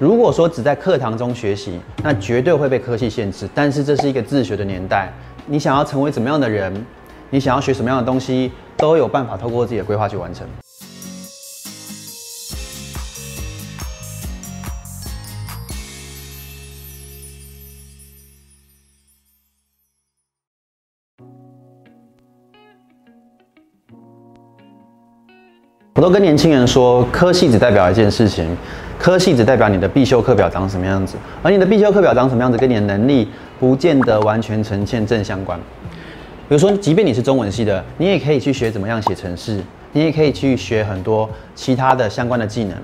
如果说只在课堂中学习，那绝对会被科系限制。但是这是一个自学的年代，你想要成为怎么样的人，你想要学什么样的东西，都有办法透过自己的规划去完成。我都跟年轻人说，科系只代表一件事情。科系只代表你的必修课表长什么样子，而你的必修课表长什么样子，跟你的能力不见得完全呈现正相关。比如说，即便你是中文系的，你也可以去学怎么样写程式，你也可以去学很多其他的相关的技能。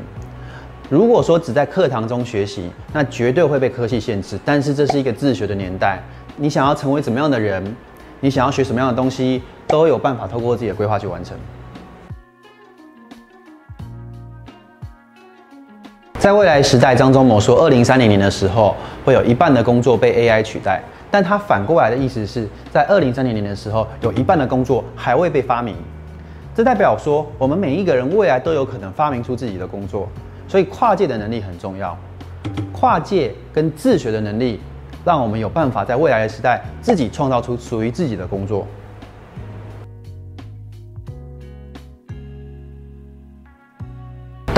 如果说只在课堂中学习，那绝对会被科系限制。但是这是一个自学的年代，你想要成为怎么样的人，你想要学什么样的东西，都有办法透过自己的规划去完成。在未来时代，张忠谋说，二零三零年的时候，会有一半的工作被 AI 取代。但他反过来的意思是在二零三零年的时候，有一半的工作还未被发明。这代表说，我们每一个人未来都有可能发明出自己的工作。所以跨界的能力很重要，跨界跟自学的能力，让我们有办法在未来的时代自己创造出属于自己的工作。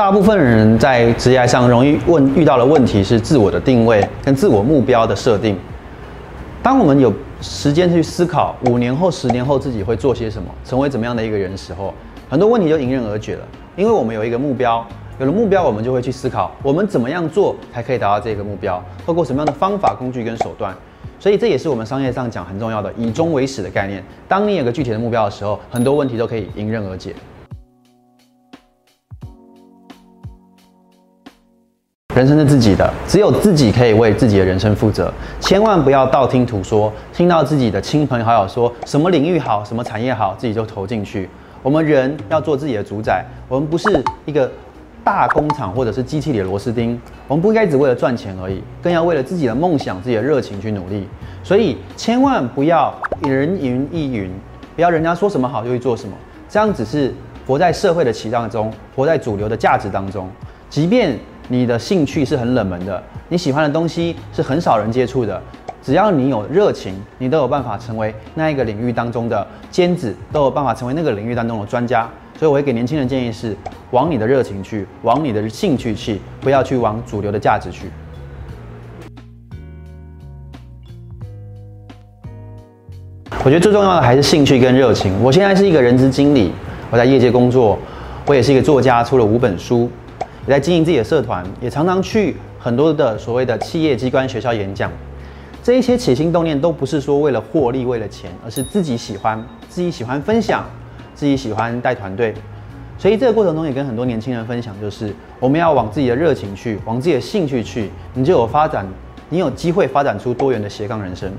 大部分人在职业上容易问遇到的问题是自我的定位跟自我目标的设定。当我们有时间去思考五年后、十年后自己会做些什么，成为怎么样的一个人的时候，很多问题就迎刃而解了。因为我们有一个目标，有了目标，我们就会去思考我们怎么样做才可以达到这个目标，透过什么样的方法、工具跟手段。所以这也是我们商业上讲很重要的以终为始的概念。当你有个具体的目标的时候，很多问题都可以迎刃而解。人生是自己的，只有自己可以为自己的人生负责。千万不要道听途说，听到自己的亲朋好友说什么领域好、什么产业好，自己就投进去。我们人要做自己的主宰，我们不是一个大工厂或者是机器里的螺丝钉。我们不应该只为了赚钱而已，更要为了自己的梦想、自己的热情去努力。所以千万不要人云亦云，不要人家说什么好就去做什么，这样只是活在社会的期待中，活在主流的价值当中，即便。你的兴趣是很冷门的，你喜欢的东西是很少人接触的。只要你有热情，你都有办法成为那一个领域当中的尖子，都有办法成为那个领域当中的专家。所以我会给年轻人建议是：往你的热情去，往你的兴趣去，不要去往主流的价值去。我觉得最重要的还是兴趣跟热情。我现在是一个人资经理，我在业界工作，我也是一个作家，出了五本书。也在经营自己的社团，也常常去很多的所谓的企业机关、学校演讲。这一些起心动念都不是说为了获利、为了钱，而是自己喜欢，自己喜欢分享，自己喜欢带团队。所以这个过程中也跟很多年轻人分享，就是我们要往自己的热情去，往自己的兴趣去，你就有发展，你有机会发展出多元的斜杠人生。